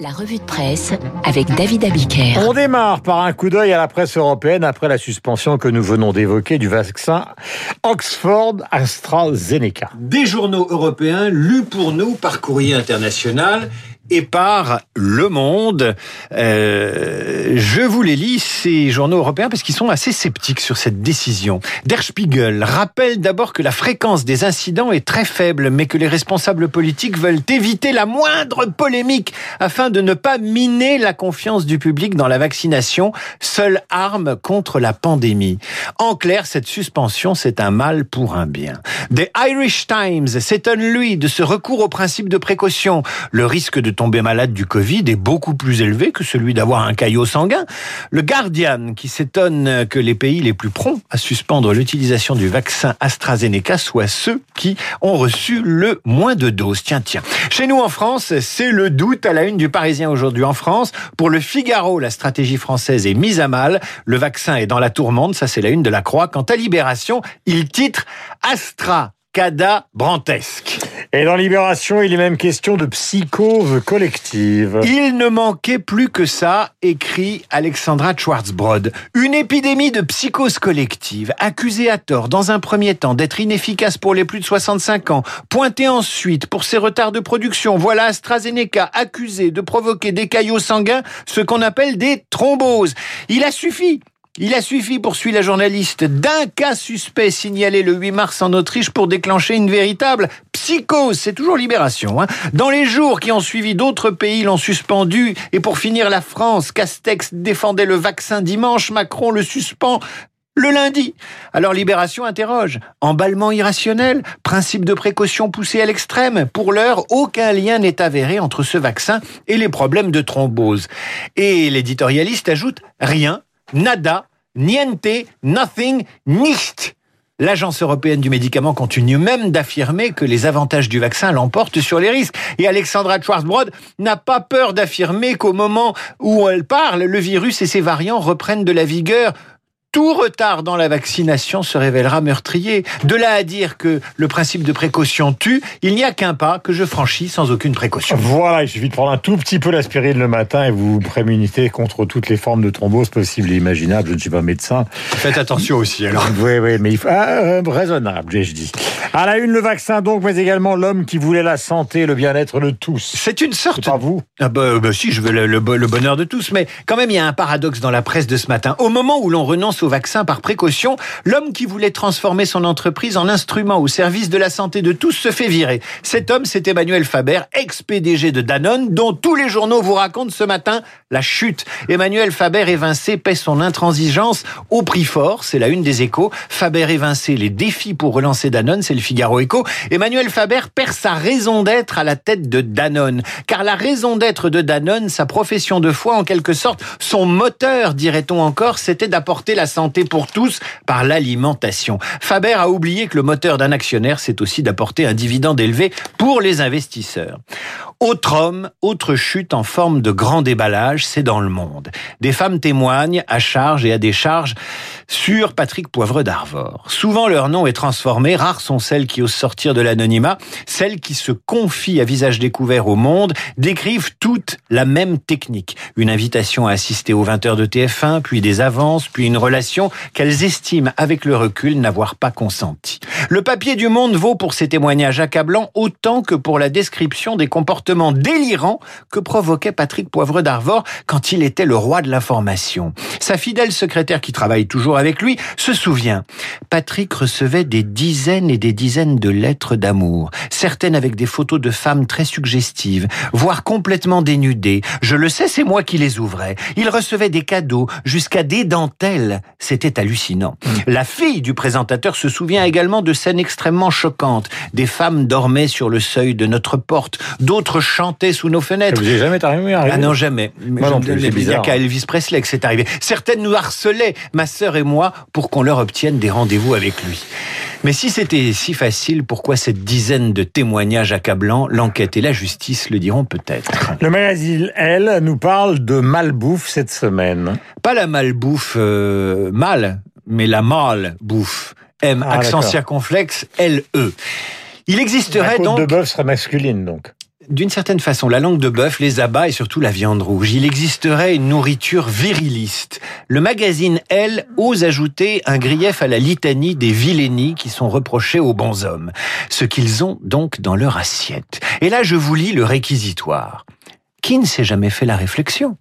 La revue de presse avec David Abiker. On démarre par un coup d'œil à la presse européenne après la suspension que nous venons d'évoquer du vaccin Oxford AstraZeneca. Des journaux européens lus pour nous par courrier international et par Le Monde. Euh, je vous les lis, ces journaux européens, parce qu'ils sont assez sceptiques sur cette décision. Der Spiegel rappelle d'abord que la fréquence des incidents est très faible, mais que les responsables politiques veulent éviter la moindre polémique afin de ne pas miner la confiance du public dans la vaccination, seule arme contre la pandémie. En clair, cette suspension, c'est un mal pour un bien. The Irish Times s'étonne, lui, de ce recours au principe de précaution. Le risque de tomber malade du Covid est beaucoup plus élevé que celui d'avoir un caillot sanguin. Le Guardian, qui s'étonne que les pays les plus prompts à suspendre l'utilisation du vaccin AstraZeneca soient ceux qui ont reçu le moins de doses. Tiens, tiens. Chez nous en France, c'est le doute à la une du Parisien aujourd'hui en France. Pour le Figaro, la stratégie française est mise à mal. Le vaccin est dans la tourmente, ça c'est la une de la Croix. Quant à Libération, il titre Astra Cada Brantesque. Et dans Libération, il est même question de psychose collective. Il ne manquait plus que ça, écrit Alexandra Schwarzbrod. Une épidémie de psychose collective, accusée à tort dans un premier temps d'être inefficace pour les plus de 65 ans, pointée ensuite pour ses retards de production. Voilà AstraZeneca accusé de provoquer des caillots sanguins, ce qu'on appelle des thromboses. Il a suffi il a suffi, poursuit la journaliste, d'un cas suspect signalé le 8 mars en Autriche pour déclencher une véritable psychose. C'est toujours libération. Hein. Dans les jours qui ont suivi, d'autres pays l'ont suspendu. Et pour finir, la France, Castex défendait le vaccin dimanche, Macron le suspend le lundi. Alors Libération interroge. Emballement irrationnel, principe de précaution poussé à l'extrême. Pour l'heure, aucun lien n'est avéré entre ce vaccin et les problèmes de thrombose. Et l'éditorialiste ajoute rien nada, niente, nothing, nicht. L'Agence européenne du médicament continue même d'affirmer que les avantages du vaccin l'emportent sur les risques. Et Alexandra Schwarzbrod n'a pas peur d'affirmer qu'au moment où elle parle, le virus et ses variants reprennent de la vigueur tout retard dans la vaccination se révélera meurtrier. De là à dire que le principe de précaution tue, il n'y a qu'un pas que je franchis sans aucune précaution. Voilà, il suffit de prendre un tout petit peu d'aspirine le matin et vous vous prémunitez contre toutes les formes de thrombose possibles et imaginables. Je ne suis pas médecin. Faites attention aussi alors. Oui, oui, mais il faut... Ah, euh, raisonnable, j'ai dit. À la une, le vaccin donc, mais également l'homme qui voulait la santé, le bien-être de tous. C'est une sorte... Pas vous ah bah, bah, si, je veux le, le bonheur de tous, mais quand même, il y a un paradoxe dans la presse de ce matin. Au moment où l'on renonce au vaccin par précaution, l'homme qui voulait transformer son entreprise en instrument au service de la santé de tous se fait virer. Cet homme, c'est Emmanuel Faber, ex-PDG de Danone, dont tous les journaux vous racontent ce matin la chute. Emmanuel Faber évincé paie son intransigeance au prix fort, c'est la une des échos. Faber évincé les défis pour relancer Danone, c'est le Figaro Écho. Emmanuel Faber perd sa raison d'être à la tête de Danone. Car la raison d'être de Danone, sa profession de foi, en quelque sorte, son moteur, dirait-on encore, c'était d'apporter la santé pour tous par l'alimentation. Faber a oublié que le moteur d'un actionnaire, c'est aussi d'apporter un dividende élevé pour les investisseurs. Autre homme, autre chute en forme de grand déballage, c'est dans le monde. Des femmes témoignent à charge et à décharge sur Patrick Poivre d'Arvor. Souvent leur nom est transformé, rares sont celles qui osent sortir de l'anonymat, celles qui se confient à visage découvert au monde, décrivent toutes la même technique. Une invitation à assister aux 20 heures de TF1, puis des avances, puis une relation qu'elles estiment avec le recul n'avoir pas consenti. Le papier du monde vaut pour ces témoignages accablants autant que pour la description des comportements délirants que provoquait Patrick Poivre d'Arvor quand il était le roi de l'information. Sa fidèle secrétaire qui travaille toujours avec lui se souvient. Patrick recevait des dizaines et des dizaines de lettres d'amour, certaines avec des photos de femmes très suggestives, voire complètement dénudées. Je le sais, c'est moi qui les ouvrais. Il recevait des cadeaux, jusqu'à des dentelles. C'était hallucinant. La fille du présentateur se souvient également de scènes extrêmement choquantes. Des femmes dormaient sur le seuil de notre porte, d'autres chantaient sous nos fenêtres. Ça vous est jamais arrivé, Ah non, jamais. Moi non plus, c'est Il n'y a bizarre. qu'à Elvis Presley que c'est arrivé. Certaines nous harcelaient, ma sœur et moi, pour qu'on leur obtienne des rendez-vous avec lui. Mais si c'était si facile, pourquoi cette dizaine de témoignages accablants? L'enquête et la justice le diront peut-être. Le magazine Elle nous parle de malbouffe cette semaine. Pas la malbouffe euh, mal, mais la malbouffe. M, Ah, accent circonflexe, L-E. Il La existerait côte donc... de bœuf serait masculine donc. D'une certaine façon, la langue de bœuf, les abats et surtout la viande rouge, il existerait une nourriture viriliste. Le magazine Elle ose ajouter un grief à la litanie des vilainies qui sont reprochées aux bons hommes, ce qu'ils ont donc dans leur assiette. Et là, je vous lis le réquisitoire. Qui ne s'est jamais fait la réflexion?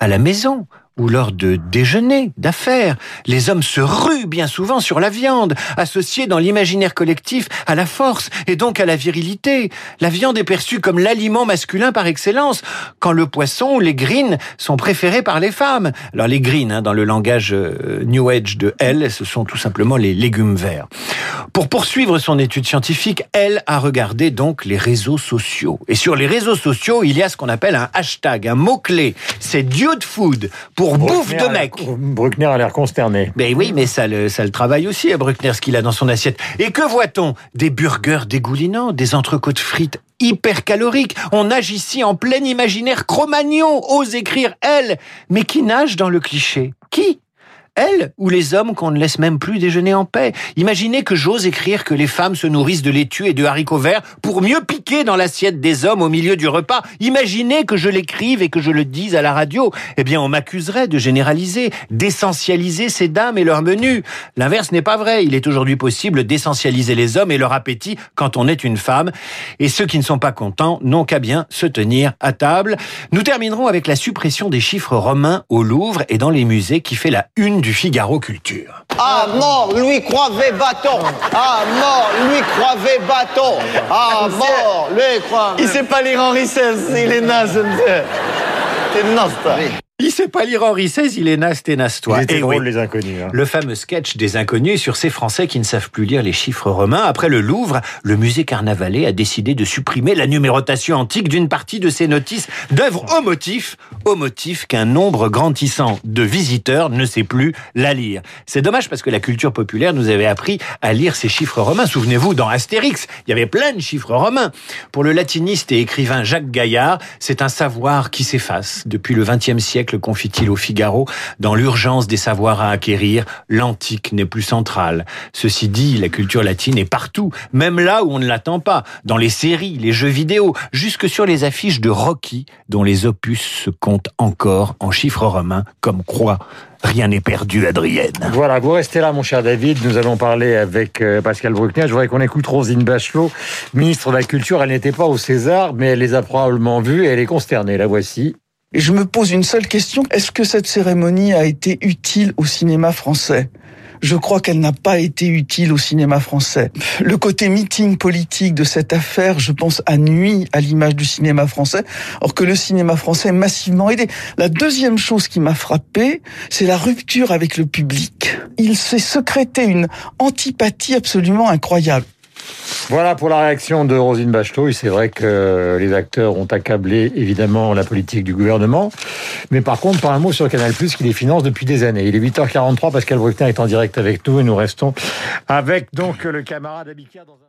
À la maison, ou lors de déjeuners, d'affaires. Les hommes se ruent bien souvent sur la viande, associée dans l'imaginaire collectif à la force et donc à la virilité. La viande est perçue comme l'aliment masculin par excellence, quand le poisson ou les greens sont préférés par les femmes. Alors les greens, hein, dans le langage euh, New Age de Elle, ce sont tout simplement les légumes verts. Pour poursuivre son étude scientifique, elle a regardé donc les réseaux sociaux. Et sur les réseaux sociaux, il y a ce qu'on appelle un hashtag, un mot-clé. C'est dude food bouffe de mec. Bruckner a l'air consterné. Ben oui, mais ça le, ça le travaille aussi à Bruckner, ce qu'il a dans son assiette. Et que voit-on? Des burgers dégoulinants, des entrecôtes frites hyper caloriques. On nage ici en plein imaginaire Cro-Magnon, ose écrire elle, mais qui nage dans le cliché? Qui? Elle ou les hommes qu'on ne laisse même plus déjeuner en paix. Imaginez que j'ose écrire que les femmes se nourrissent de laitue et de haricots verts pour mieux piquer dans l'assiette des hommes au milieu du repas. Imaginez que je l'écrive et que je le dise à la radio. Eh bien, on m'accuserait de généraliser, d'essentialiser ces dames et leur menu. L'inverse n'est pas vrai. Il est aujourd'hui possible d'essentialiser les hommes et leur appétit quand on est une femme. Et ceux qui ne sont pas contents n'ont qu'à bien se tenir à table. Nous terminerons avec la suppression des chiffres romains au Louvre et dans les musées qui fait la une du Figaro Culture. Ah mort, lui croivait bâton. Ah mort, lui croivait bâton. Ah mort, lui croivait. Il sait pas lire Henri XVI, il est naze. C'est naze, toi. Il sait pas lire Henri XVI, il est naze, t'es naze, toi. Il était drôle, oui. les inconnus. hein. Le fameux sketch des inconnus sur ces Français qui ne savent plus lire les chiffres romains. Après le Louvre, le musée Carnavalet a décidé de supprimer la numérotation antique d'une partie de ses notices d'œuvres au motif, au motif qu'un nombre grandissant de visiteurs ne sait plus la lire. C'est dommage parce que la culture populaire nous avait appris à lire ces chiffres romains. Souvenez-vous, dans Astérix, il y avait plein de chiffres romains. Pour le latiniste et écrivain Jacques Gaillard, c'est un savoir qui s'efface. Depuis le XXe siècle, confie-t-il au Figaro, dans l'urgence des savoirs à acquérir, l'antique n'est plus centrale. Ceci dit, la culture latine est partout, même là où on ne l'attend pas, dans les séries, les jeux vidéo, jusque sur les affiches de Rocky, dont les opus se comptent encore en chiffres romains, comme croix. Rien n'est perdu, Adrienne. Voilà, vous restez là, mon cher David. Nous allons parler avec euh, Pascal Bruckner. Je voudrais qu'on écoute Rosine Bachelot, ministre de la Culture. Elle n'était pas au César, mais elle les a probablement vus et elle est consternée. La voici. Et je me pose une seule question. Est-ce que cette cérémonie a été utile au cinéma français? Je crois qu'elle n'a pas été utile au cinéma français. Le côté meeting politique de cette affaire, je pense, a nuit à l'image du cinéma français, or que le cinéma français est massivement aidé. La deuxième chose qui m'a frappé, c'est la rupture avec le public. Il s'est secrété une antipathie absolument incroyable. Voilà pour la réaction de Rosine Bachelot. Et c'est vrai que les acteurs ont accablé évidemment la politique du gouvernement. Mais par contre, pas un mot sur Canal+, qui les finance depuis des années. Il est 8h43, Pascal Bruckner est en direct avec nous et nous restons avec donc le camarade Abicard dans un...